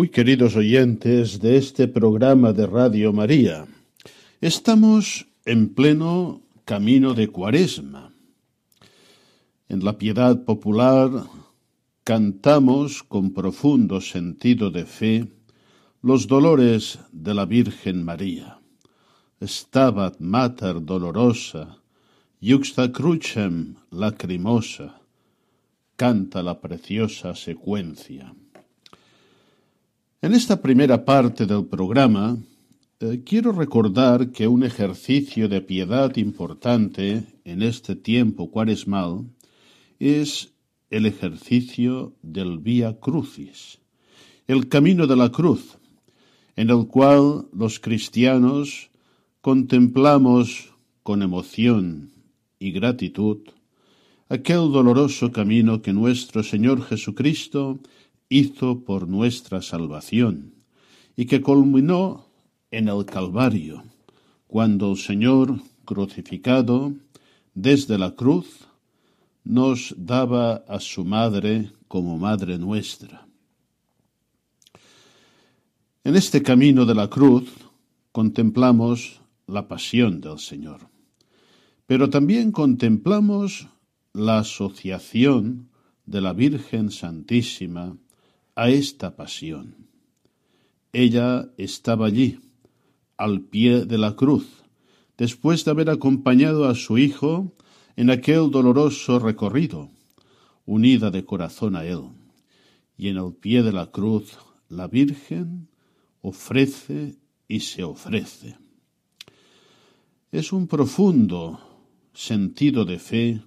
Muy queridos oyentes de este programa de Radio María, estamos en pleno camino de Cuaresma. En la piedad popular cantamos con profundo sentido de fe los dolores de la Virgen María. Stabat mater dolorosa, juxta crucem lacrimosa, canta la preciosa secuencia. En esta primera parte del programa eh, quiero recordar que un ejercicio de piedad importante en este tiempo cuaresmal es el ejercicio del Vía Crucis, el camino de la cruz, en el cual los cristianos contemplamos con emoción y gratitud aquel doloroso camino que nuestro Señor Jesucristo hizo por nuestra salvación y que culminó en el Calvario, cuando el Señor crucificado desde la cruz nos daba a su madre como madre nuestra. En este camino de la cruz contemplamos la pasión del Señor, pero también contemplamos la asociación de la Virgen Santísima a esta pasión. Ella estaba allí, al pie de la cruz, después de haber acompañado a su Hijo en aquel doloroso recorrido, unida de corazón a Él. Y en el pie de la cruz la Virgen ofrece y se ofrece. Es un profundo sentido de fe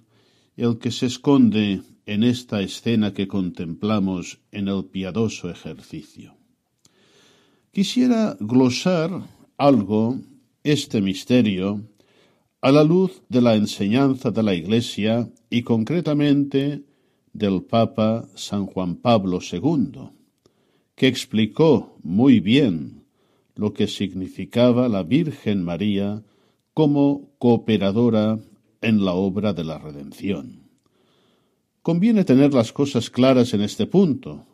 el que se esconde en esta escena que contemplamos en el piadoso ejercicio. Quisiera glosar algo este misterio a la luz de la enseñanza de la Iglesia y concretamente del Papa San Juan Pablo II, que explicó muy bien lo que significaba la Virgen María como cooperadora en la obra de la redención. Conviene tener las cosas claras en este punto,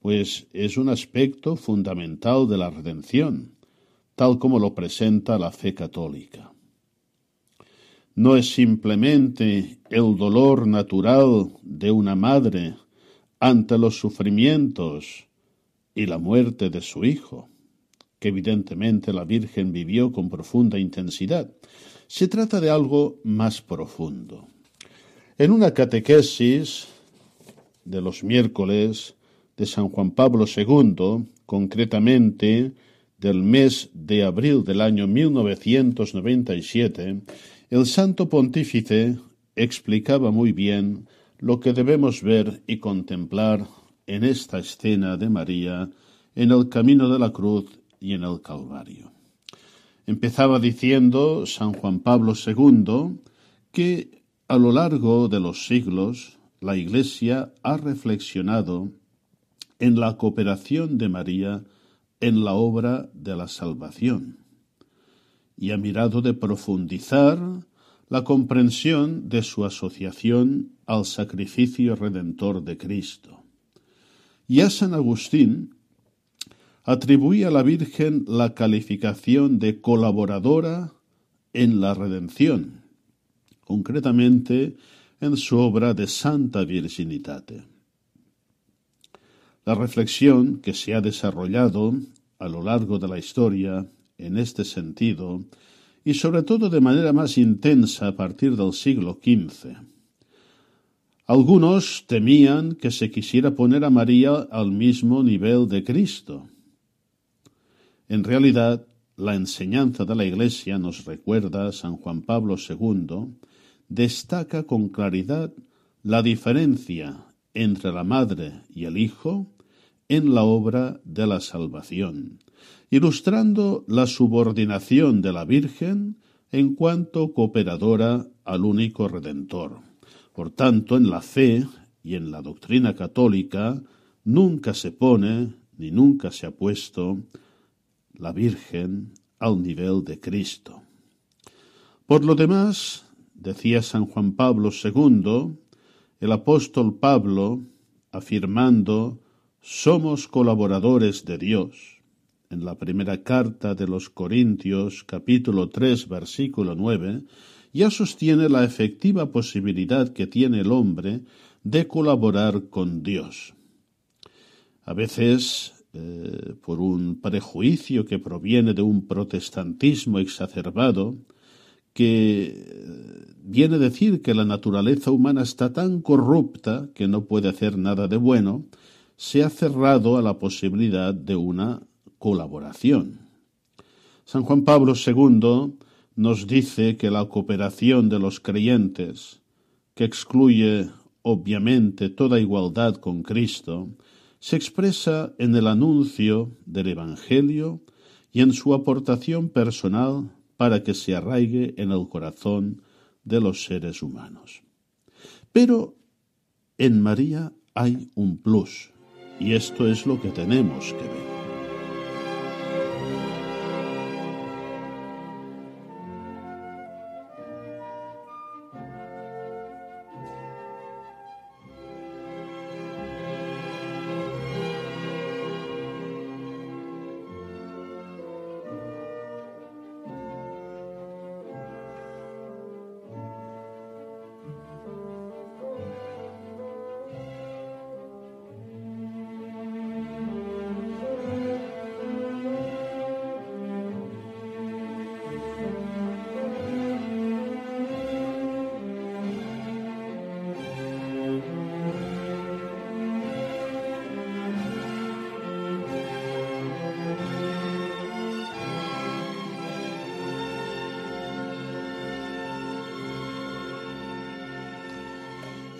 pues es un aspecto fundamental de la redención, tal como lo presenta la fe católica. No es simplemente el dolor natural de una madre ante los sufrimientos y la muerte de su hijo, que evidentemente la Virgen vivió con profunda intensidad. Se trata de algo más profundo. En una catequesis de los miércoles de San Juan Pablo II, concretamente del mes de abril del año 1997, el Santo Pontífice explicaba muy bien lo que debemos ver y contemplar en esta escena de María en el camino de la cruz y en el Calvario. Empezaba diciendo San Juan Pablo II que a lo largo de los siglos, la Iglesia ha reflexionado en la cooperación de María en la obra de la salvación y ha mirado de profundizar la comprensión de su asociación al sacrificio redentor de Cristo. Y a San Agustín atribuía a la Virgen la calificación de colaboradora en la redención concretamente en su obra de Santa Virginitate. La reflexión que se ha desarrollado a lo largo de la historia en este sentido y sobre todo de manera más intensa a partir del siglo XV. Algunos temían que se quisiera poner a María al mismo nivel de Cristo. En realidad, la enseñanza de la Iglesia nos recuerda San Juan Pablo II, destaca con claridad la diferencia entre la madre y el hijo en la obra de la salvación, ilustrando la subordinación de la Virgen en cuanto cooperadora al único Redentor. Por tanto, en la fe y en la doctrina católica nunca se pone ni nunca se ha puesto la Virgen al nivel de Cristo. Por lo demás, decía San Juan Pablo II, el apóstol Pablo, afirmando somos colaboradores de Dios. En la primera carta de los Corintios capítulo 3 versículo 9 ya sostiene la efectiva posibilidad que tiene el hombre de colaborar con Dios. A veces, eh, por un prejuicio que proviene de un protestantismo exacerbado, que viene a decir que la naturaleza humana está tan corrupta que no puede hacer nada de bueno, se ha cerrado a la posibilidad de una colaboración. San Juan Pablo II nos dice que la cooperación de los creyentes, que excluye obviamente toda igualdad con Cristo, se expresa en el anuncio del Evangelio y en su aportación personal para que se arraigue en el corazón de los seres humanos. Pero en María hay un plus, y esto es lo que tenemos que ver.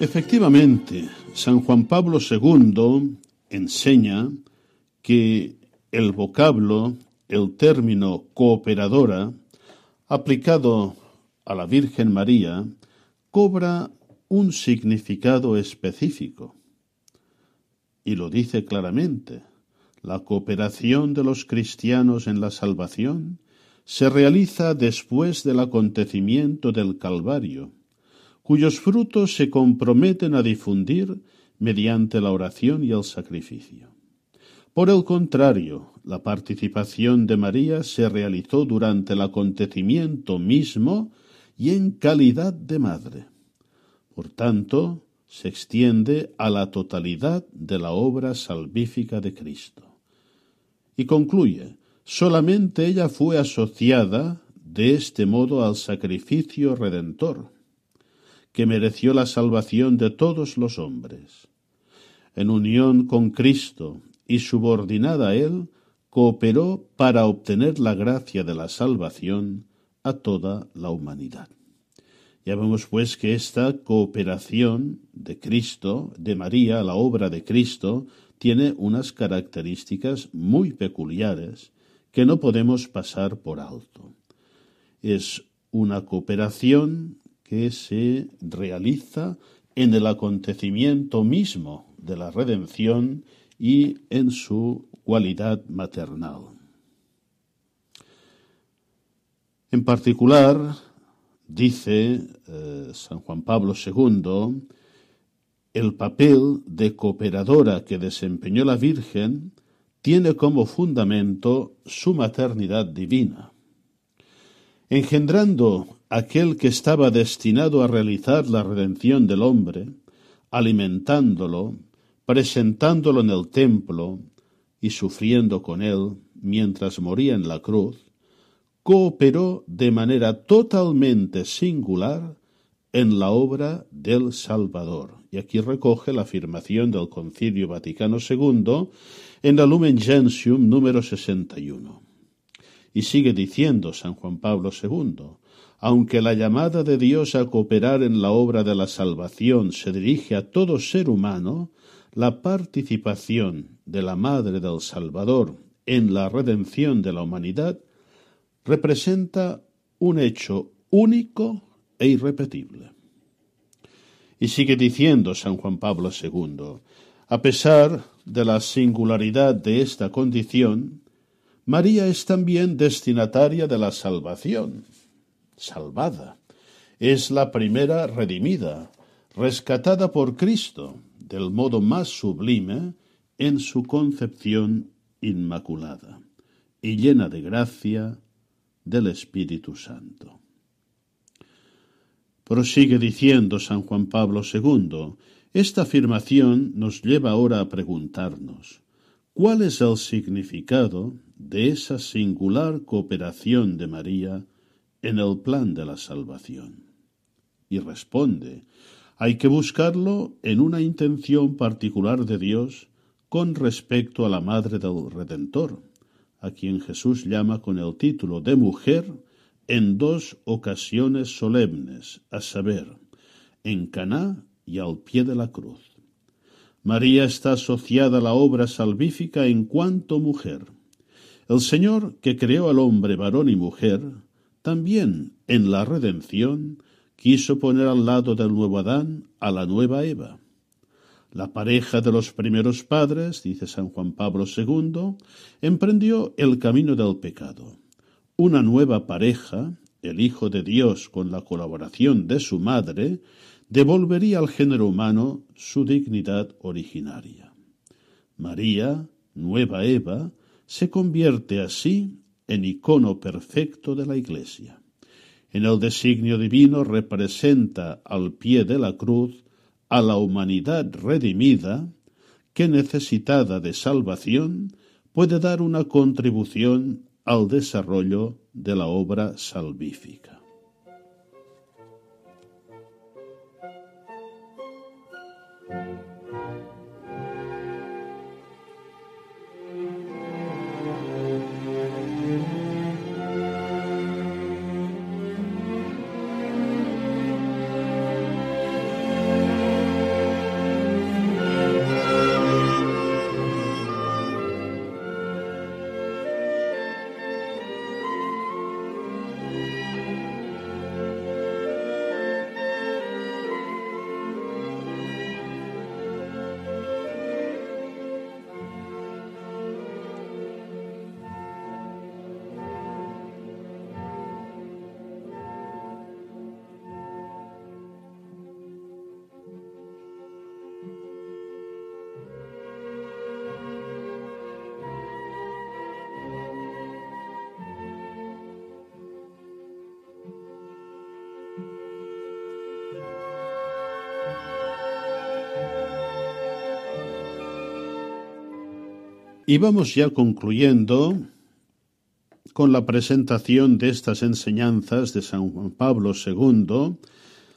Efectivamente, San Juan Pablo II enseña que el vocablo, el término cooperadora, aplicado a la Virgen María, cobra un significado específico. Y lo dice claramente. La cooperación de los cristianos en la salvación se realiza después del acontecimiento del Calvario cuyos frutos se comprometen a difundir mediante la oración y el sacrificio. Por el contrario, la participación de María se realizó durante el acontecimiento mismo y en calidad de madre. Por tanto, se extiende a la totalidad de la obra salvífica de Cristo. Y concluye, solamente ella fue asociada de este modo al sacrificio redentor que mereció la salvación de todos los hombres. En unión con Cristo y subordinada a Él, cooperó para obtener la gracia de la salvación a toda la humanidad. Ya vemos pues que esta cooperación de Cristo, de María, la obra de Cristo, tiene unas características muy peculiares que no podemos pasar por alto. Es una cooperación que se realiza en el acontecimiento mismo de la redención y en su cualidad maternal. En particular, dice eh, San Juan Pablo II, el papel de cooperadora que desempeñó la Virgen tiene como fundamento su maternidad divina. Engendrando aquel que estaba destinado a realizar la redención del hombre, alimentándolo, presentándolo en el templo y sufriendo con él mientras moría en la cruz, cooperó de manera totalmente singular en la obra del Salvador. Y aquí recoge la afirmación del Concilio Vaticano II en la Lumen Gentium número 61. Y sigue diciendo San Juan Pablo II, aunque la llamada de Dios a cooperar en la obra de la salvación se dirige a todo ser humano, la participación de la Madre del Salvador en la redención de la humanidad representa un hecho único e irrepetible. Y sigue diciendo San Juan Pablo II, a pesar de la singularidad de esta condición, María es también destinataria de la salvación, salvada. Es la primera redimida, rescatada por Cristo del modo más sublime en su concepción inmaculada y llena de gracia del Espíritu Santo. Prosigue diciendo San Juan Pablo II, esta afirmación nos lleva ahora a preguntarnos, ¿cuál es el significado de esa singular cooperación de María en el plan de la salvación. Y responde, hay que buscarlo en una intención particular de Dios con respecto a la Madre del Redentor, a quien Jesús llama con el título de mujer en dos ocasiones solemnes, a saber, en Caná y al pie de la cruz. María está asociada a la obra salvífica en cuanto mujer el Señor que creó al hombre varón y mujer, también en la redención quiso poner al lado del nuevo Adán a la nueva Eva. La pareja de los primeros padres, dice San Juan Pablo II, emprendió el camino del pecado. Una nueva pareja, el Hijo de Dios con la colaboración de su madre, devolvería al género humano su dignidad originaria. María, nueva Eva, se convierte así en icono perfecto de la Iglesia. En el designio divino representa al pie de la cruz a la humanidad redimida que necesitada de salvación puede dar una contribución al desarrollo de la obra salvífica. Y vamos ya concluyendo con la presentación de estas enseñanzas de San Juan Pablo II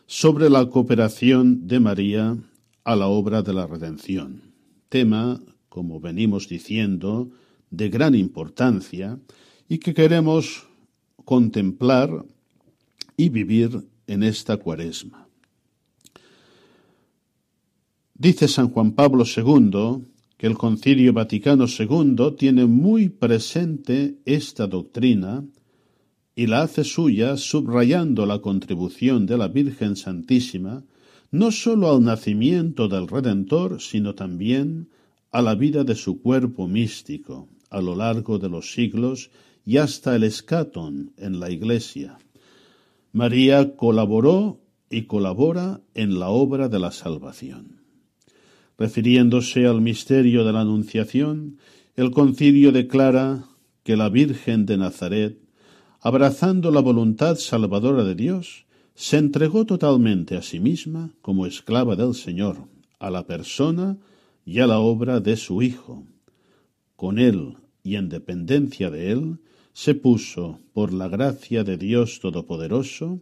sobre la cooperación de María a la obra de la redención. Tema, como venimos diciendo, de gran importancia y que queremos contemplar y vivir en esta cuaresma. Dice San Juan Pablo II el Concilio Vaticano II tiene muy presente esta doctrina y la hace suya subrayando la contribución de la Virgen Santísima no sólo al nacimiento del Redentor, sino también a la vida de su cuerpo místico a lo largo de los siglos y hasta el escatón en la Iglesia. María colaboró y colabora en la obra de la salvación. Refiriéndose al misterio de la Anunciación, el concilio declara que la Virgen de Nazaret, abrazando la voluntad salvadora de Dios, se entregó totalmente a sí misma como esclava del Señor, a la persona y a la obra de su Hijo. Con él y en dependencia de él, se puso, por la gracia de Dios Todopoderoso,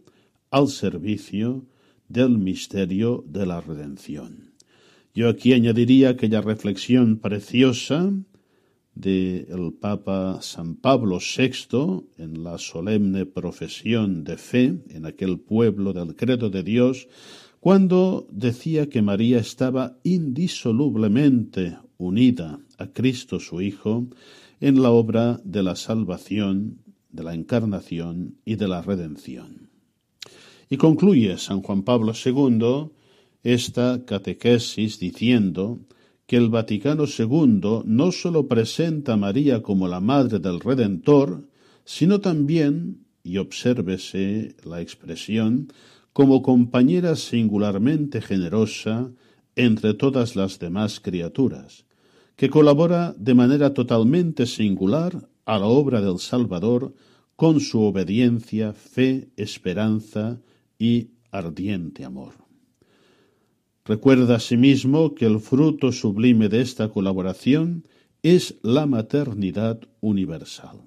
al servicio del misterio de la redención. Yo aquí añadiría aquella reflexión preciosa del Papa San Pablo VI en la solemne profesión de fe en aquel pueblo del credo de Dios, cuando decía que María estaba indisolublemente unida a Cristo su Hijo en la obra de la salvación, de la encarnación y de la redención. Y concluye San Juan Pablo II esta catequesis diciendo que el Vaticano II no sólo presenta a María como la Madre del Redentor, sino también, y obsérvese la expresión, como compañera singularmente generosa entre todas las demás criaturas, que colabora de manera totalmente singular a la obra del Salvador con su obediencia, fe, esperanza y ardiente amor. Recuerda asimismo que el fruto sublime de esta colaboración es la maternidad universal.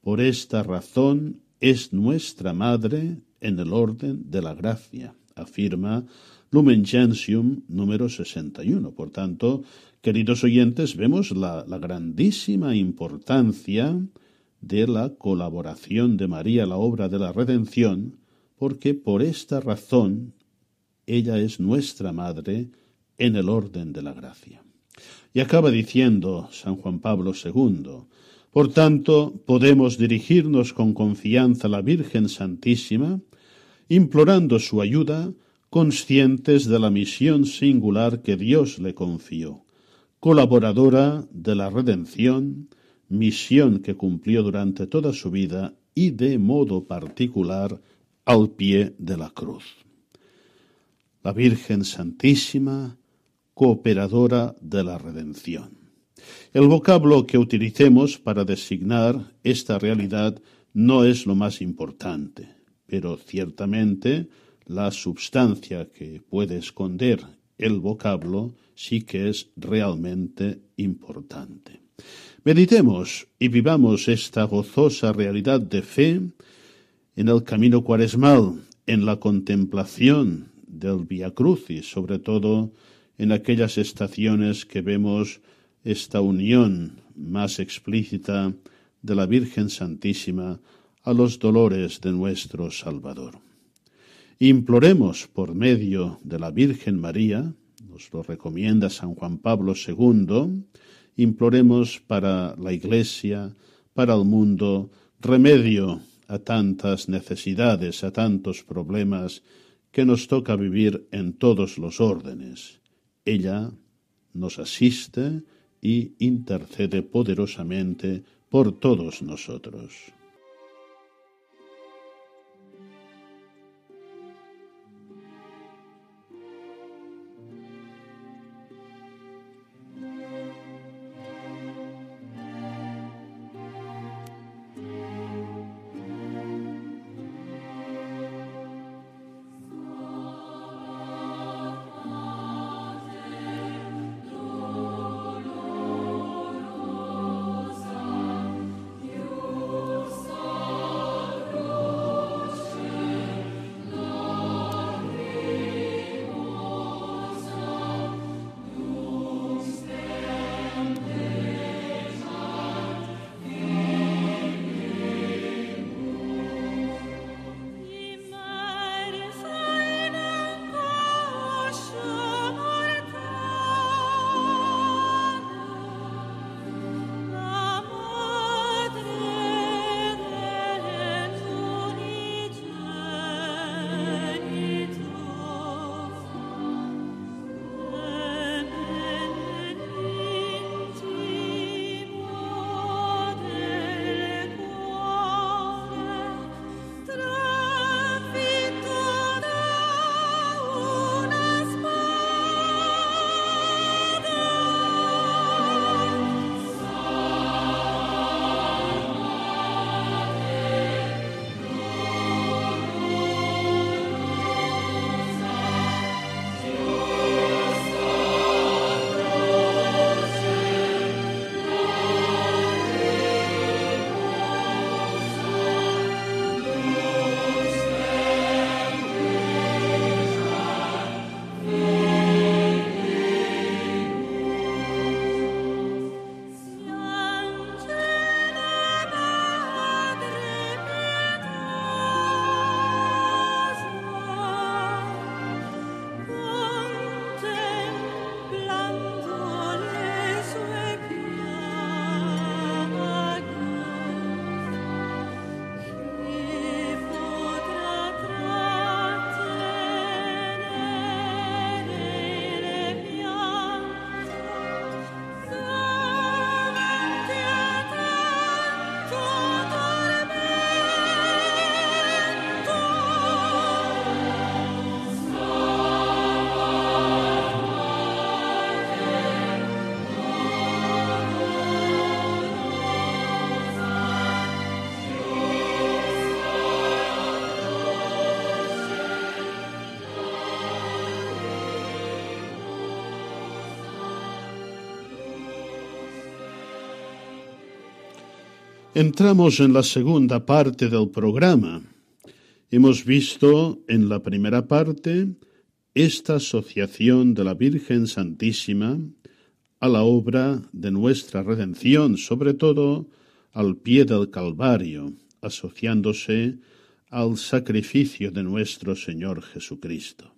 Por esta razón es nuestra madre en el orden de la gracia, afirma Lumen Gentium número 61. Por tanto, queridos oyentes, vemos la, la grandísima importancia de la colaboración de María a la obra de la redención, porque por esta razón ella es nuestra madre en el orden de la gracia. Y acaba diciendo San Juan Pablo II, por tanto, podemos dirigirnos con confianza a la Virgen Santísima, implorando su ayuda, conscientes de la misión singular que Dios le confió, colaboradora de la redención, misión que cumplió durante toda su vida y de modo particular al pie de la cruz. La Virgen Santísima, cooperadora de la redención. El vocablo que utilicemos para designar esta realidad no es lo más importante, pero ciertamente la substancia que puede esconder el vocablo sí que es realmente importante. Meditemos y vivamos esta gozosa realidad de fe en el camino cuaresmal, en la contemplación del Via Crucis, sobre todo en aquellas estaciones que vemos esta unión más explícita de la Virgen Santísima a los dolores de nuestro Salvador. Imploremos por medio de la Virgen María, nos lo recomienda San Juan Pablo II, imploremos para la Iglesia, para el mundo, remedio a tantas necesidades, a tantos problemas que nos toca vivir en todos los órdenes. Ella nos asiste y intercede poderosamente por todos nosotros. Entramos en la segunda parte del programa. Hemos visto en la primera parte esta asociación de la Virgen Santísima a la obra de nuestra redención, sobre todo al pie del Calvario, asociándose al sacrificio de nuestro Señor Jesucristo.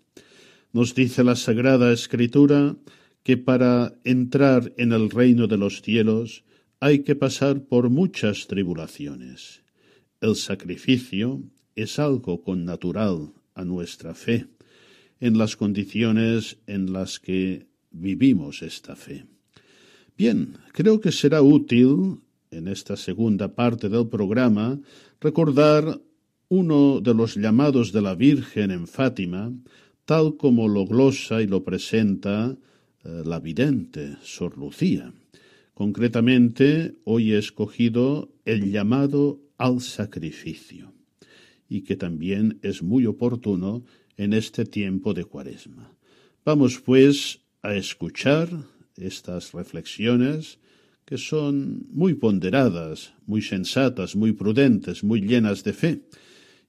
Nos dice la Sagrada Escritura que para entrar en el reino de los cielos hay que pasar por muchas tribulaciones. El sacrificio es algo connatural a nuestra fe, en las condiciones en las que vivimos esta fe. Bien, creo que será útil en esta segunda parte del programa recordar uno de los llamados de la Virgen en Fátima, tal como lo glosa y lo presenta eh, la vidente Sor Lucía. Concretamente, hoy he escogido el llamado al sacrificio, y que también es muy oportuno en este tiempo de cuaresma. Vamos, pues, a escuchar estas reflexiones que son muy ponderadas, muy sensatas, muy prudentes, muy llenas de fe,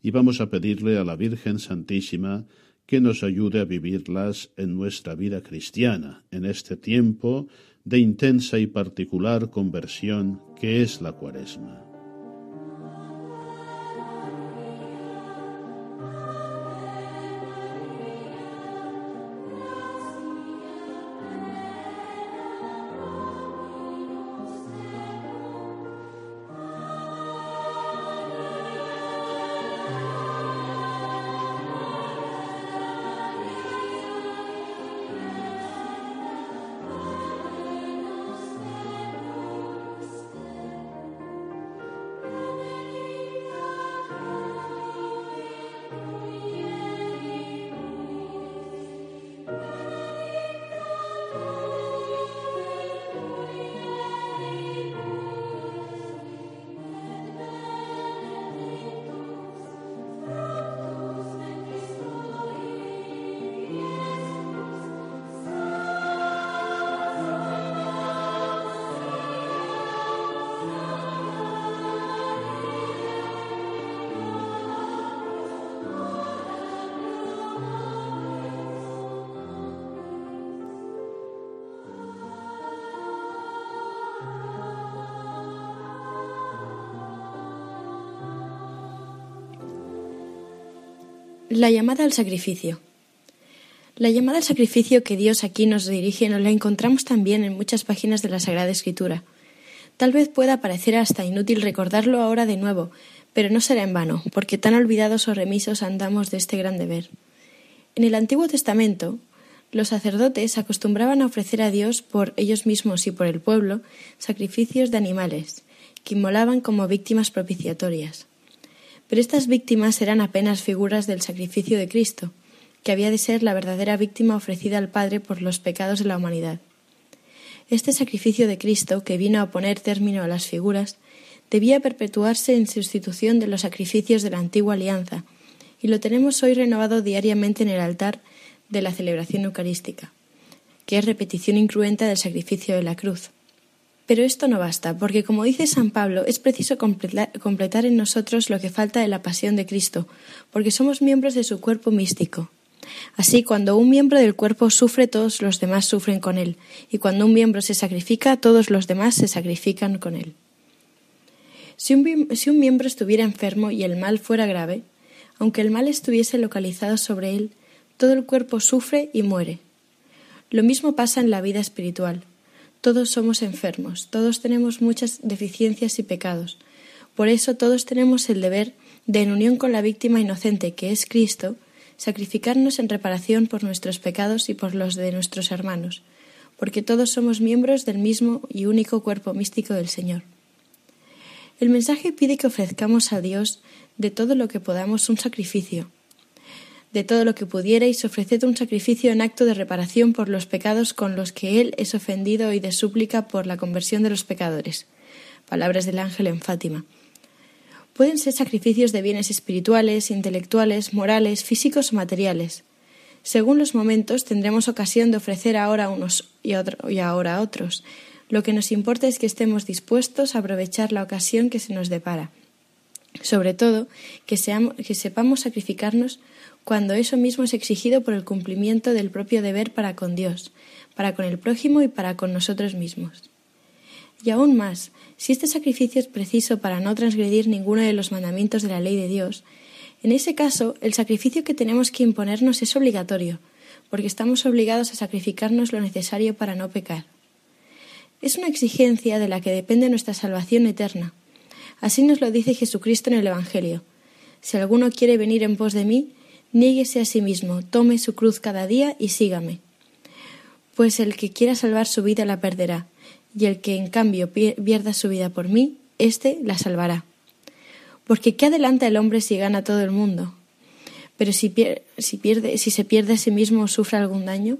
y vamos a pedirle a la Virgen Santísima que nos ayude a vivirlas en nuestra vida cristiana, en este tiempo de intensa y particular conversión que es la cuaresma. La llamada al sacrificio. La llamada al sacrificio que Dios aquí nos dirige nos la encontramos también en muchas páginas de la Sagrada Escritura. Tal vez pueda parecer hasta inútil recordarlo ahora de nuevo, pero no será en vano, porque tan olvidados o remisos andamos de este gran deber. En el Antiguo Testamento, los sacerdotes acostumbraban a ofrecer a Dios por ellos mismos y por el pueblo sacrificios de animales, que inmolaban como víctimas propiciatorias. Pero estas víctimas eran apenas figuras del sacrificio de Cristo, que había de ser la verdadera víctima ofrecida al Padre por los pecados de la humanidad. Este sacrificio de Cristo, que vino a poner término a las figuras, debía perpetuarse en sustitución de los sacrificios de la antigua alianza, y lo tenemos hoy renovado diariamente en el altar de la celebración eucarística, que es repetición incruenta del sacrificio de la cruz. Pero esto no basta, porque como dice San Pablo, es preciso completar en nosotros lo que falta de la pasión de Cristo, porque somos miembros de su cuerpo místico. Así, cuando un miembro del cuerpo sufre, todos los demás sufren con él, y cuando un miembro se sacrifica, todos los demás se sacrifican con él. Si un, si un miembro estuviera enfermo y el mal fuera grave, aunque el mal estuviese localizado sobre él, todo el cuerpo sufre y muere. Lo mismo pasa en la vida espiritual. Todos somos enfermos, todos tenemos muchas deficiencias y pecados. Por eso todos tenemos el deber de, en unión con la víctima inocente que es Cristo, sacrificarnos en reparación por nuestros pecados y por los de nuestros hermanos, porque todos somos miembros del mismo y único cuerpo místico del Señor. El mensaje pide que ofrezcamos a Dios de todo lo que podamos un sacrificio, de todo lo que pudierais, ofreced un sacrificio en acto de reparación por los pecados con los que Él es ofendido y de súplica por la conversión de los pecadores. Palabras del ángel en Fátima. Pueden ser sacrificios de bienes espirituales, intelectuales, morales, físicos o materiales. Según los momentos tendremos ocasión de ofrecer ahora unos y, y ahora a otros, Lo que nos importa es que estemos dispuestos a aprovechar la ocasión que se nos depara. Sobre todo, que, seamos, que sepamos sacrificarnos cuando eso mismo es exigido por el cumplimiento del propio deber para con Dios, para con el prójimo y para con nosotros mismos. Y aún más, si este sacrificio es preciso para no transgredir ninguno de los mandamientos de la ley de Dios, en ese caso el sacrificio que tenemos que imponernos es obligatorio, porque estamos obligados a sacrificarnos lo necesario para no pecar. Es una exigencia de la que depende nuestra salvación eterna. Así nos lo dice Jesucristo en el Evangelio. Si alguno quiere venir en pos de mí, niéguese a sí mismo, tome su cruz cada día y sígame. Pues el que quiera salvar su vida la perderá, y el que en cambio pierda su vida por mí, éste la salvará. Porque ¿qué adelanta el hombre si gana todo el mundo? Pero si, si, pierde, si se pierde a sí mismo o sufre algún daño.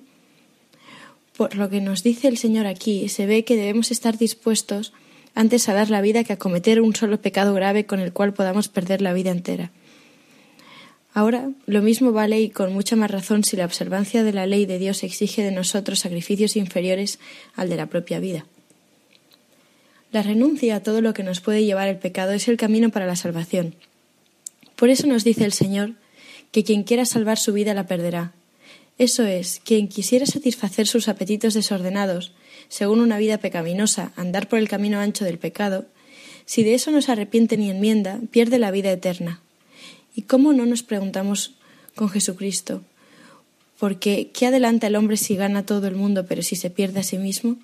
Por lo que nos dice el Señor aquí, se ve que debemos estar dispuestos antes a dar la vida que a cometer un solo pecado grave con el cual podamos perder la vida entera. Ahora, lo mismo vale y con mucha más razón si la observancia de la ley de Dios exige de nosotros sacrificios inferiores al de la propia vida. La renuncia a todo lo que nos puede llevar el pecado es el camino para la salvación. Por eso nos dice el Señor que quien quiera salvar su vida la perderá. Eso es, quien quisiera satisfacer sus apetitos desordenados, según una vida pecaminosa, andar por el camino ancho del pecado, si de eso no se arrepiente ni enmienda, pierde la vida eterna. ¿Y cómo no nos preguntamos con Jesucristo? Porque ¿qué adelanta el hombre si gana todo el mundo pero si se pierde a sí mismo?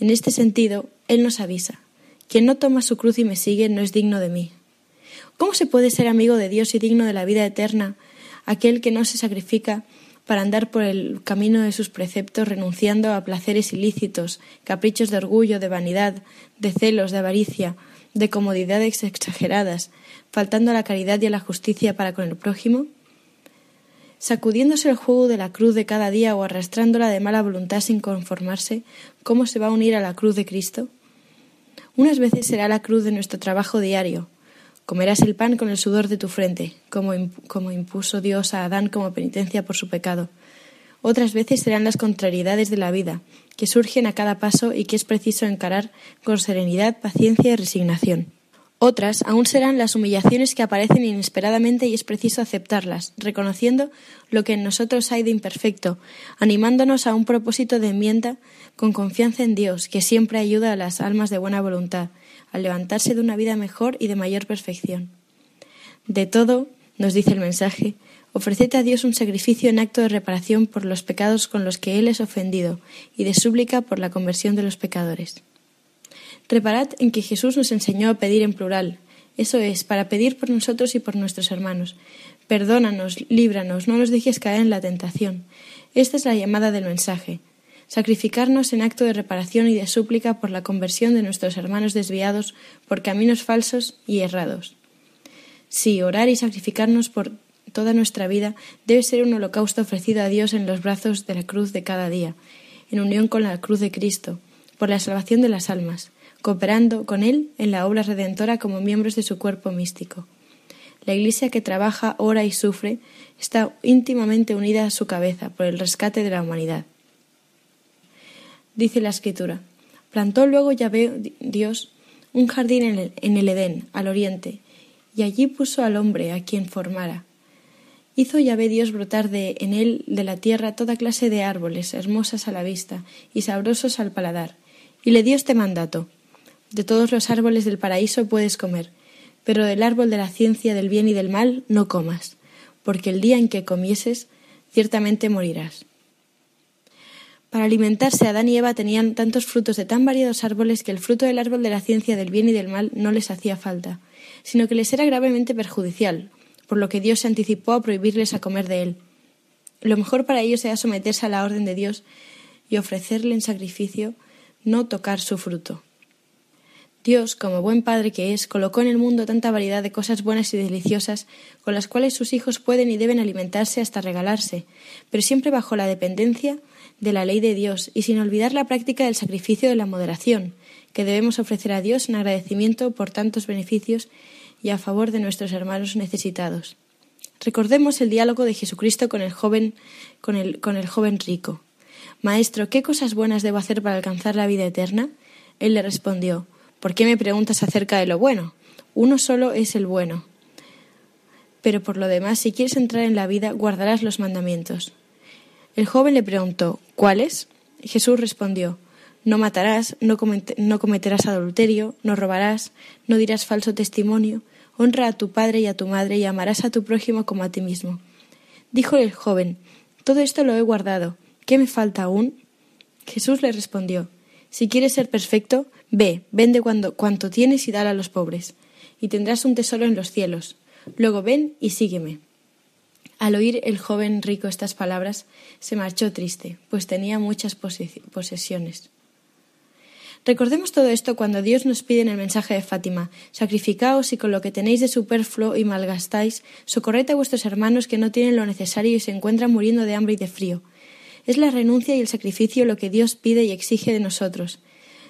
En este sentido, Él nos avisa. Quien no toma su cruz y me sigue no es digno de mí. ¿Cómo se puede ser amigo de Dios y digno de la vida eterna aquel que no se sacrifica para andar por el camino de sus preceptos renunciando a placeres ilícitos, caprichos de orgullo, de vanidad, de celos, de avaricia, de comodidades exageradas, faltando a la caridad y a la justicia para con el prójimo? Sacudiéndose el juego de la cruz de cada día o arrastrándola de mala voluntad sin conformarse, ¿cómo se va a unir a la cruz de Cristo? Unas veces será la cruz de nuestro trabajo diario. Comerás el pan con el sudor de tu frente, como, como impuso Dios a Adán como penitencia por su pecado. Otras veces serán las contrariedades de la vida, que surgen a cada paso y que es preciso encarar con serenidad, paciencia y resignación. Otras aún serán las humillaciones que aparecen inesperadamente y es preciso aceptarlas, reconociendo lo que en nosotros hay de imperfecto, animándonos a un propósito de enmienda con confianza en Dios, que siempre ayuda a las almas de buena voluntad, a levantarse de una vida mejor y de mayor perfección. De todo, nos dice el mensaje, ofreced a Dios un sacrificio en acto de reparación por los pecados con los que Él es ofendido y de súplica por la conversión de los pecadores. Reparad en que Jesús nos enseñó a pedir en plural, eso es, para pedir por nosotros y por nuestros hermanos. Perdónanos, líbranos, no nos dejes caer en la tentación. Esta es la llamada del mensaje. Sacrificarnos en acto de reparación y de súplica por la conversión de nuestros hermanos desviados por caminos falsos y errados. Sí, orar y sacrificarnos por toda nuestra vida debe ser un holocausto ofrecido a Dios en los brazos de la cruz de cada día, en unión con la cruz de Cristo, por la salvación de las almas cooperando con Él en la obra redentora como miembros de su cuerpo místico. La Iglesia que trabaja, ora y sufre está íntimamente unida a su cabeza por el rescate de la humanidad. Dice la Escritura, plantó luego Yahvé Dios un jardín en el, Edén, al oriente, y allí puso al hombre a quien formara. Hizo Yahvé Dios brotar de en él de la tierra toda clase de árboles, hermosas a la vista y sabrosos al paladar, y le dio este mandato de todos los árboles del paraíso puedes comer, pero del árbol de la ciencia del bien y del mal no comas, porque el día en que comieses ciertamente morirás. Para alimentarse Adán y Eva tenían tantos frutos de tan variados árboles que el fruto del árbol de la ciencia del bien y del mal no les hacía falta, sino que les era gravemente perjudicial, por lo que Dios se anticipó a prohibirles a comer de él. Lo mejor para ellos era someterse a la orden de Dios y ofrecerle en sacrificio no tocar su fruto. Dios, como buen padre que es, colocó en el mundo tanta variedad de cosas buenas y deliciosas con las cuales sus hijos pueden y deben alimentarse hasta regalarse, pero siempre bajo la dependencia de la ley de Dios y sin olvidar la práctica del sacrificio de la moderación, que debemos ofrecer a Dios en agradecimiento por tantos beneficios y a favor de nuestros hermanos necesitados. Recordemos el diálogo de Jesucristo con el joven, con el, con el joven rico. Maestro, ¿qué cosas buenas debo hacer para alcanzar la vida eterna? Él le respondió, ¿por qué me preguntas acerca de lo bueno? Uno solo es el bueno. Pero por lo demás, si quieres entrar en la vida, guardarás los mandamientos. El joven le preguntó, ¿cuáles? Jesús respondió, no matarás, no, cometerás adulterio, no robarás, no dirás falso testimonio, honra a tu padre y a tu madre y amarás a tu prójimo como a ti mismo. Díjole el joven, todo esto lo he guardado, ¿qué me falta aún? Jesús le respondió, si quieres ser perfecto, ve, vende cuanto tienes y dale a los pobres, y tendrás un tesoro en los cielos. Luego ven y sígueme. Al oír el joven rico estas palabras, se marchó triste, pues tenía muchas posesiones. Recordemos todo esto cuando Dios nos pide en el mensaje de Fátima Sacrificaos y con lo que tenéis de superfluo y malgastáis, socorred a vuestros hermanos que no tienen lo necesario y se encuentran muriendo de hambre y de frío. Es la renuncia y el sacrificio lo que Dios pide y exige de nosotros.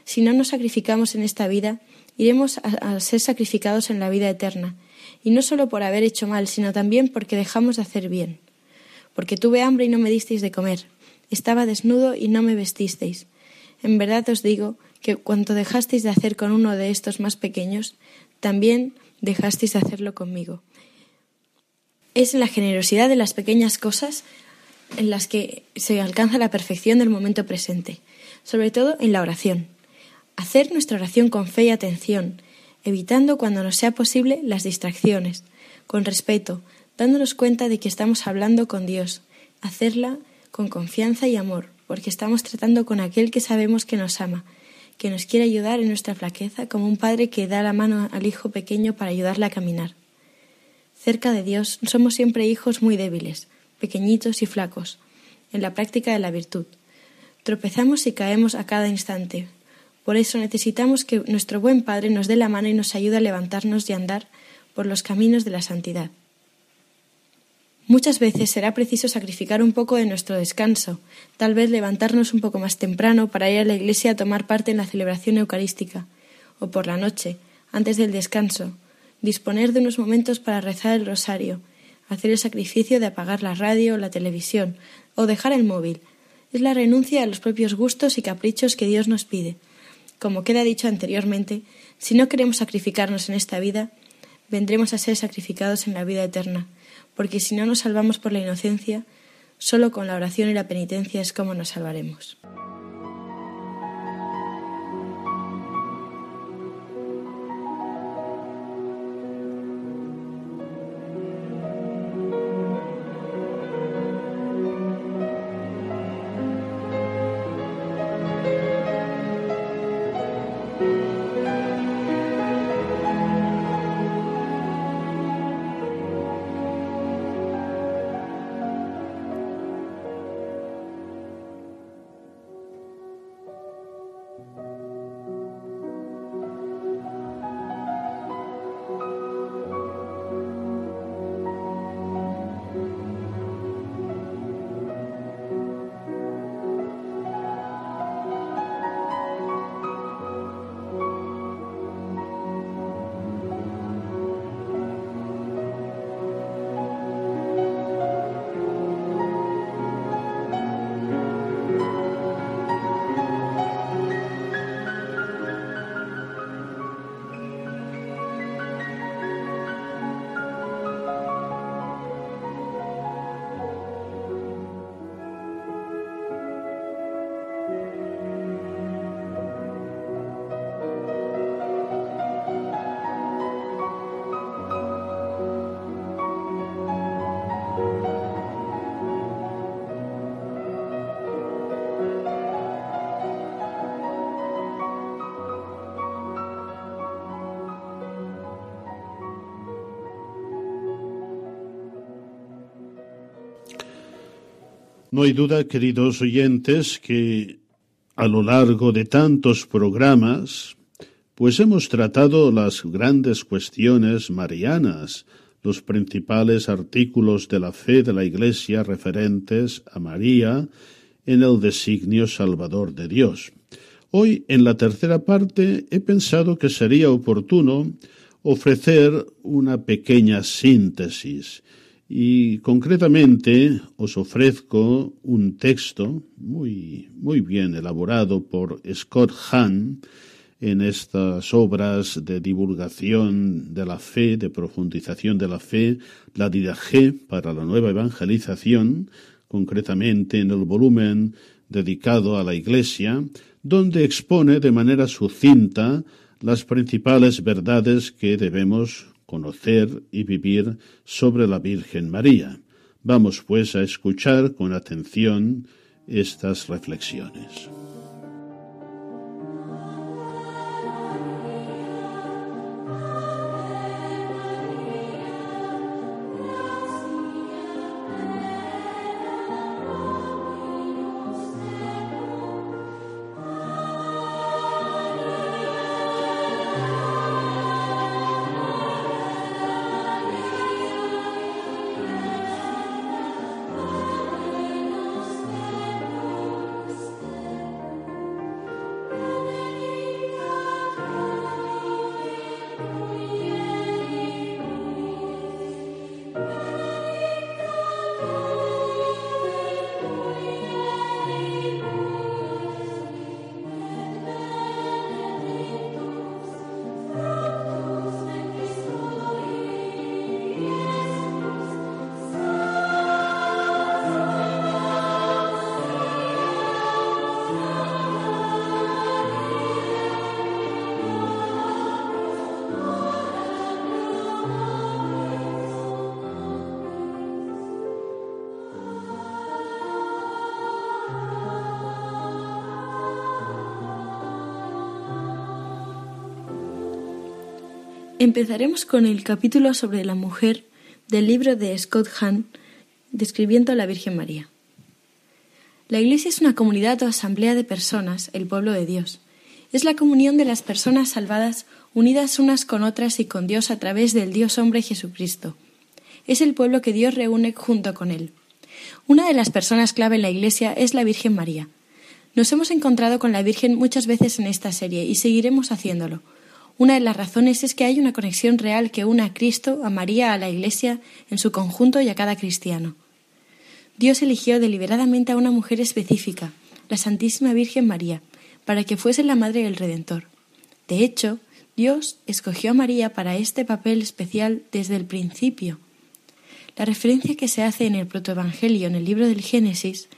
Si no nos sacrificamos en esta vida, iremos a, ser sacrificados en la vida eterna, y no solo por haber hecho mal, sino también porque dejamos de hacer bien. Porque tuve hambre y no me disteis de comer, estaba desnudo y no me vestisteis. En verdad os digo que cuanto dejasteis de hacer con uno de estos más pequeños, también dejasteis de hacerlo conmigo. Es la generosidad de las pequeñas cosas en las que se alcanza la perfección del momento presente, sobre todo en la oración. Hacer nuestra oración con fe y atención, evitando cuando nos sea posible las distracciones, con respeto, dándonos cuenta de que estamos hablando con Dios, hacerla con confianza y amor, porque estamos tratando con aquel que sabemos que nos ama, que nos quiere ayudar en nuestra flaqueza, como un padre que da la mano al hijo pequeño para ayudarle a caminar. Cerca de Dios somos siempre hijos muy débiles, pequeñitos y flacos, en la práctica de la virtud. Tropezamos y caemos a cada instante. Por eso necesitamos que nuestro buen Padre nos dé la mano y nos ayude a levantarnos y andar por los caminos de la santidad. Muchas veces será preciso sacrificar un poco de nuestro descanso, tal vez levantarnos un poco más temprano para ir a la iglesia a tomar parte en la celebración eucarística, o por la noche, antes del descanso, disponer de unos momentos para rezar el rosario, hacer el sacrificio de apagar la radio la televisión, o dejar el móvil. Es la renuncia a los propios gustos y caprichos que Dios nos pide. Como queda dicho anteriormente, si no queremos sacrificarnos en esta vida, vendremos a ser sacrificados en la vida eterna porque si no nos salvamos por la inocencia, solo con la oración y la penitencia es como nos salvaremos. No hay duda, queridos oyentes, que a lo largo de tantos programas, pues hemos tratado las grandes cuestiones marianas, los principales artículos de la fe de la Iglesia referentes a María en el designio salvador de Dios. Hoy, en la tercera parte, he pensado que sería oportuno ofrecer una pequeña síntesis Y concretamente os ofrezco un texto muy, muy bien elaborado por Scott Hahn en estas obras de divulgación de la fe, de profundización de la fe, la Didaje para la nueva evangelización, concretamente en el volumen dedicado a la Iglesia, donde expone de manera sucinta las principales verdades que debemos conocer y vivir sobre la Virgen María. Vamos pues a escuchar con atención estas reflexiones. Empezaremos con el capítulo sobre la mujer del libro de Scott Hahn describiendo a la Virgen María. La Iglesia es una comunidad o asamblea de personas, el pueblo de Dios. Es la comunión de las personas salvadas unidas unas con otras y con Dios a través del Dios hombre Jesucristo. Es el pueblo que Dios reúne junto con él. Una de las personas clave en la Iglesia es la Virgen María. Nos hemos encontrado con la Virgen muchas veces en esta serie y seguiremos haciéndolo una de las razones es que hay una conexión real que une a Cristo, a María, a la Iglesia en su conjunto y a cada cristiano. Dios eligió deliberadamente a una mujer específica, la Santísima Virgen María, para que fuese la madre del Redentor. De hecho, Dios escogió a María para este papel especial desde el principio. La referencia que se hace en el protoevangelio en el libro del Génesis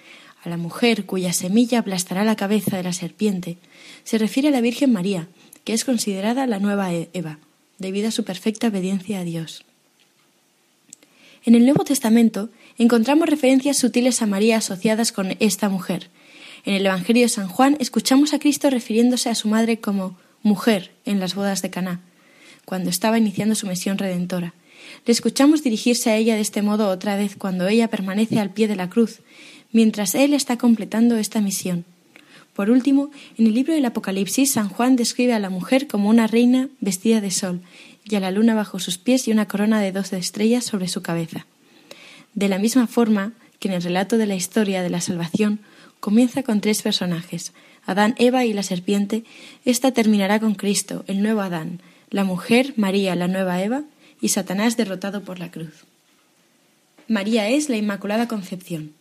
a la mujer cuya semilla aplastará la cabeza de la serpiente se refiere a la Virgen María, que es considerada la nueva e-, Eva, debido a su perfecta obediencia a Dios. En el Nuevo Testamento encontramos referencias sutiles a María asociadas con esta mujer. En el Evangelio de San Juan escuchamos a Cristo refiriéndose a su madre como mujer en las bodas de Caná, cuando estaba iniciando su misión redentora. Le escuchamos dirigirse a ella de este modo otra vez cuando ella permanece al pie de la cruz, mientras él está completando esta misión. Por último, en el libro del Apocalipsis, San Juan describe a la mujer como una reina vestida de sol, y a la luna bajo sus pies y una corona de doce estrellas sobre su cabeza. De la misma forma que en el relato de la historia de la salvación comienza con tres personajes, Adán, Eva y la serpiente, esta terminará con Cristo, el nuevo Adán, la mujer, María, la nueva Eva, y Satanás derrotado por la cruz. María es la Inmaculada Concepción.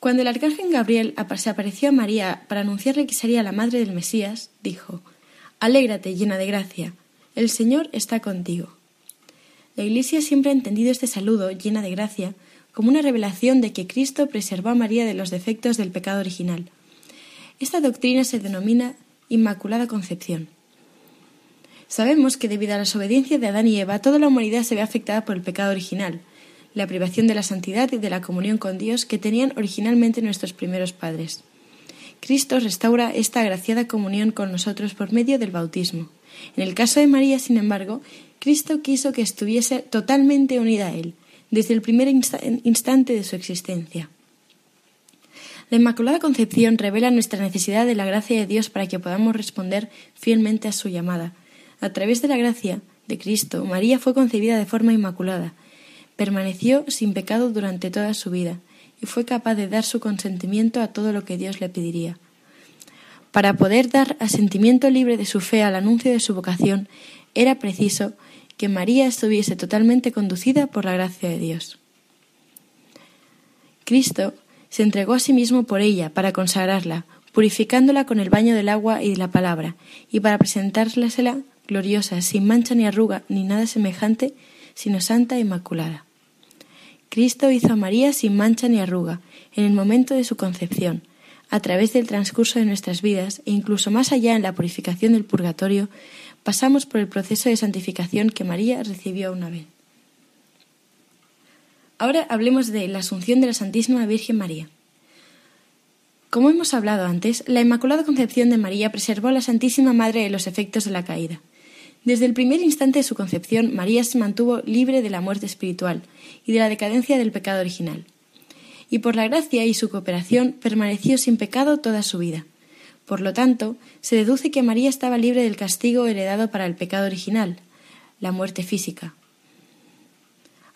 Cuando el arcángel Gabriel se apareció a María para anunciarle que sería la madre del Mesías, dijo Alégrate, llena de gracia, el Señor está contigo. La Iglesia siempre ha entendido este saludo, llena de gracia, como una revelación de que Cristo preservó a María de los defectos del pecado original. Esta doctrina se denomina Inmaculada Concepción. Sabemos que debido a la desobediencia de Adán y Eva, toda la humanidad se ve afectada por el pecado original, la privación de la santidad y de la comunión con Dios que tenían originalmente nuestros primeros padres. Cristo restaura esta agraciada comunión con nosotros por medio del bautismo. En el caso de María, sin embargo, Cristo quiso que estuviese totalmente unida a Él, desde el primer instante de su existencia. La Inmaculada Concepción revela nuestra necesidad de la gracia de Dios para que podamos responder fielmente a su llamada. A través de la gracia de Cristo, María fue concebida de forma inmaculada, Permaneció sin pecado durante toda su vida y fue capaz de dar su consentimiento a todo lo que Dios le pediría. Para poder dar asentimiento libre de su fe al anuncio de su vocación, era preciso que María estuviese totalmente conducida por la gracia de Dios. Cristo se entregó a sí mismo por ella para consagrarla, purificándola con el baño del agua y de la palabra, y para presentársela gloriosa, sin mancha ni arruga, ni nada semejante, sino santa e inmaculada. Cristo hizo a María sin mancha ni arruga, en el momento de su concepción, a través del transcurso de nuestras vidas e incluso más allá en la purificación del purgatorio, pasamos por el proceso de santificación que María recibió una vez. Ahora hablemos de la Asunción de la Santísima Virgen María. Como hemos hablado antes, la Inmaculada Concepción de María preservó a la Santísima Madre de los efectos de la caída. Desde el primer instante de su concepción, María se mantuvo libre de la muerte espiritual y de la decadencia del pecado original. Y por la gracia y su cooperación permaneció sin pecado toda su vida. Por lo tanto, se deduce que María estaba libre del castigo heredado para el pecado original, la muerte física.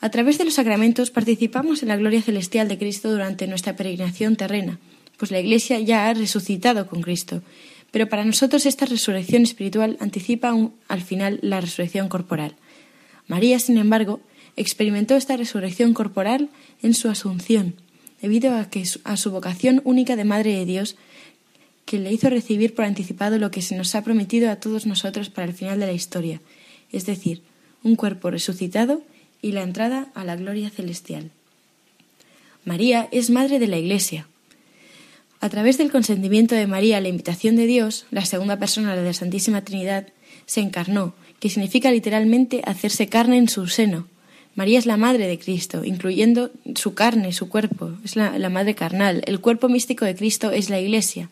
A través de los sacramentos participamos en la gloria celestial de Cristo durante nuestra peregrinación terrena, pues la Iglesia ya ha resucitado con Cristo, pero para nosotros esta resurrección espiritual anticipa al final la resurrección corporal. María, sin embargo, experimentó esta resurrección corporal en su asunción, debido a, que, a su vocación única de Madre de Dios, que le hizo recibir por anticipado lo que se nos ha prometido a todos nosotros para el final de la historia, es decir, un cuerpo resucitado y la entrada a la gloria celestial. María es madre de la Iglesia. A través del consentimiento de María la invitación de Dios, la segunda persona de la Santísima Trinidad, se encarnó, que significa literalmente hacerse carne en su seno. María es la madre de Cristo, incluyendo su carne, su cuerpo, es la, la madre carnal. El cuerpo místico de Cristo es la Iglesia.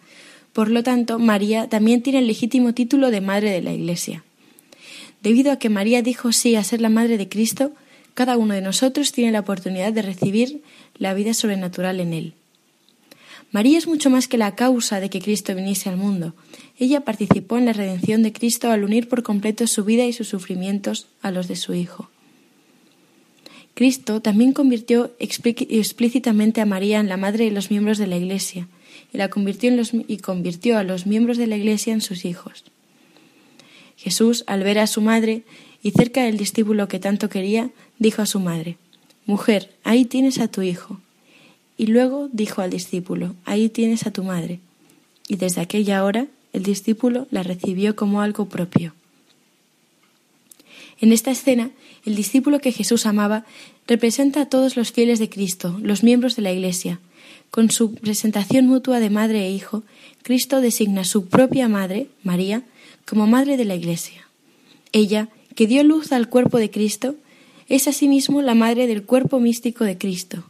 Por lo tanto, María también tiene el legítimo título de madre de la Iglesia. Debido a que María dijo sí a ser la madre de Cristo, cada uno de nosotros tiene la oportunidad de recibir la vida sobrenatural en él. María es mucho más que la causa de que Cristo viniese al mundo. Ella participó en la redención de Cristo al unir por completo su vida y sus sufrimientos a los de su Hijo. Cristo también convirtió explícitamente a María en la madre de los miembros de la Iglesia y, la convirtió y convirtió a los miembros de la Iglesia en sus hijos. Jesús, al ver a su madre y cerca del discípulo que tanto quería, dijo a su madre, Mujer, ahí tienes a tu hijo. Y luego dijo al discípulo, Ahí tienes a tu madre. Y desde aquella hora el discípulo la recibió como algo propio. En esta escena, el discípulo que Jesús amaba representa a todos los fieles de Cristo, los miembros de la Iglesia. Con su presentación mutua de madre e hijo, Cristo designa a su propia madre, María, como madre de la Iglesia. Ella, que dio luz al cuerpo de Cristo, es asimismo la madre del cuerpo místico de Cristo.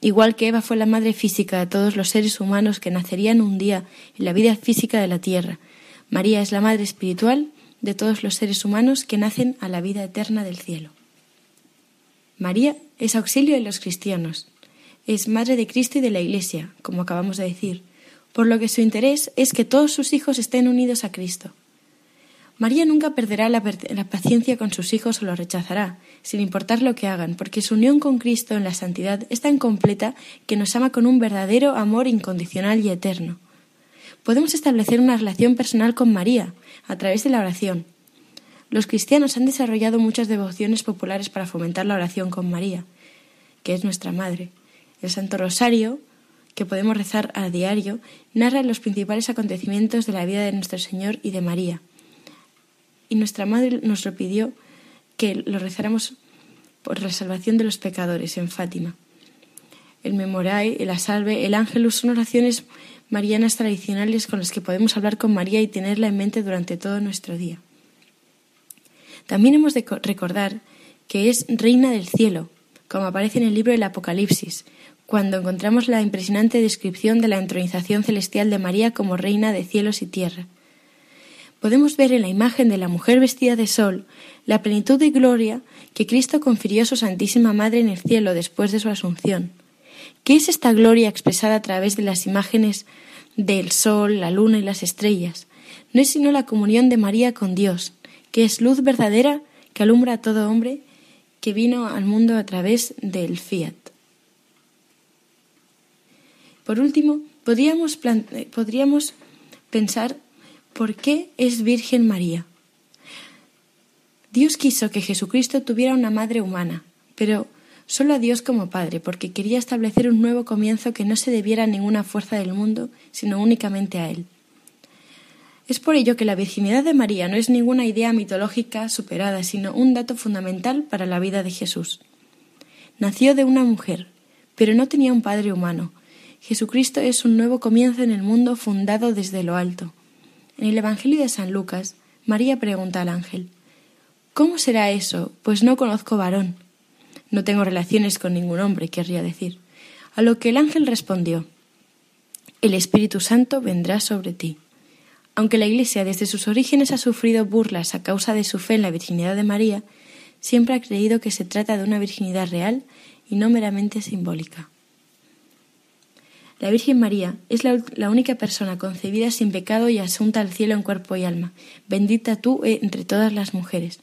Igual que Eva fue la madre física de todos los seres humanos que nacerían un día en la vida física de la tierra, María es la madre espiritual de todos los seres humanos que nacen a la vida eterna del cielo. María es auxilio de los cristianos, es madre de Cristo y de la Iglesia, como acabamos de decir, por lo que su interés es que todos sus hijos estén unidos a Cristo. María nunca perderá la, paciencia con sus hijos o lo rechazará, sin importar lo que hagan, porque su unión con Cristo en la santidad es tan completa que nos ama con un verdadero amor incondicional y eterno. Podemos establecer una relación personal con María a través de la oración. Los cristianos han desarrollado muchas devociones populares para fomentar la oración con María, que es nuestra Madre. El Santo Rosario, que podemos rezar a diario, narra los principales acontecimientos de la vida de nuestro Señor y de María y nuestra Madre nos lo pidió que lo rezáramos por la salvación de los pecadores en Fátima. El Memorai, el Asalve, el Ángelus son oraciones marianas tradicionales con las que podemos hablar con María y tenerla en mente durante todo nuestro día. También hemos de recordar que es reina del cielo, como aparece en el libro del Apocalipsis, cuando encontramos la impresionante descripción de la entronización celestial de María como reina de cielos y tierra podemos ver en la imagen de la mujer vestida de sol la plenitud de gloria que Cristo confirió a su Santísima Madre en el cielo después de su asunción. ¿Qué es esta gloria expresada a través de las imágenes del sol, la luna y las estrellas? No es sino la comunión de María con Dios, que es luz verdadera que alumbra a todo hombre que vino al mundo a través del fiat. Por último, podríamos, podríamos pensar ¿Por qué es Virgen María? Dios quiso que Jesucristo tuviera una madre humana, pero solo a Dios como Padre, porque quería establecer un nuevo comienzo que no se debiera a ninguna fuerza del mundo, sino únicamente a Él. Es por ello que la virginidad de María no es ninguna idea mitológica superada, sino un dato fundamental para la vida de Jesús. Nació de una mujer, pero no tenía un padre humano. Jesucristo es un nuevo comienzo en el mundo fundado desde lo alto. En el Evangelio de San Lucas, María pregunta al ángel ¿Cómo será eso? Pues no conozco varón. No tengo relaciones con ningún hombre, querría decir. A lo que el ángel respondió El Espíritu Santo vendrá sobre ti. Aunque la Iglesia desde sus orígenes ha sufrido burlas a causa de su fe en la virginidad de María, siempre ha creído que se trata de una virginidad real y no meramente simbólica. La Virgen María es la, única persona concebida sin pecado y asunta al cielo en cuerpo y alma. Bendita tú entre todas las mujeres.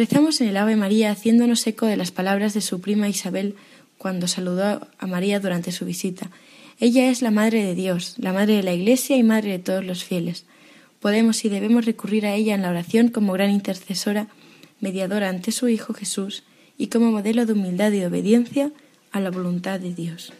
Rezamos en el Ave María haciéndonos eco de las palabras de su prima Isabel cuando saludó a María durante su visita. Ella es la Madre de Dios, la Madre de la Iglesia y Madre de todos los fieles. Podemos y debemos recurrir a ella en la oración como gran intercesora, mediadora ante su Hijo Jesús y como modelo de humildad y obediencia a la voluntad de Dios.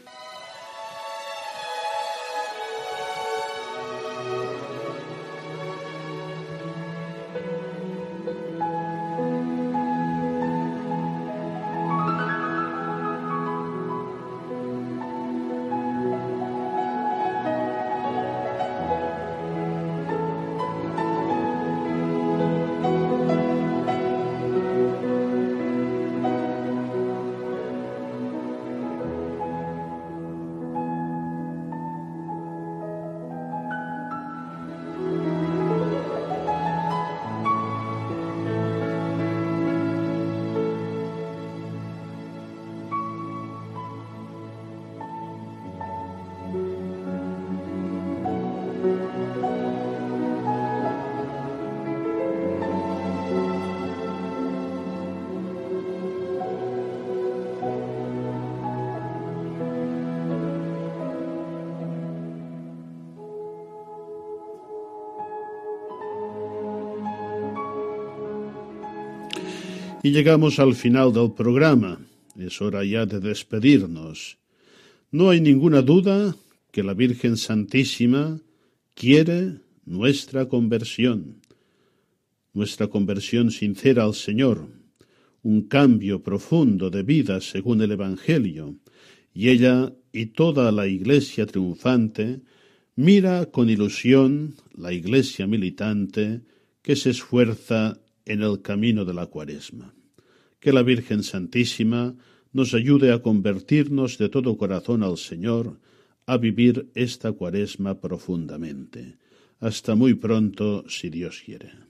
Y llegamos al final del programa. Es hora ya de despedirnos. No hay ninguna duda que la Virgen Santísima quiere nuestra conversión, nuestra conversión sincera al Señor, un cambio profundo de vida según el Evangelio, y ella y toda la Iglesia triunfante mira con ilusión la Iglesia militante que se esfuerza en el camino de la cuaresma. Que la Virgen Santísima nos ayude a convertirnos de todo corazón al Señor, a vivir esta cuaresma profundamente. Hasta muy pronto, si Dios quiere.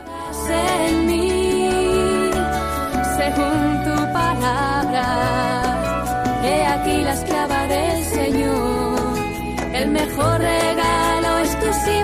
La esclava del Señor. El mejor regalo es tu si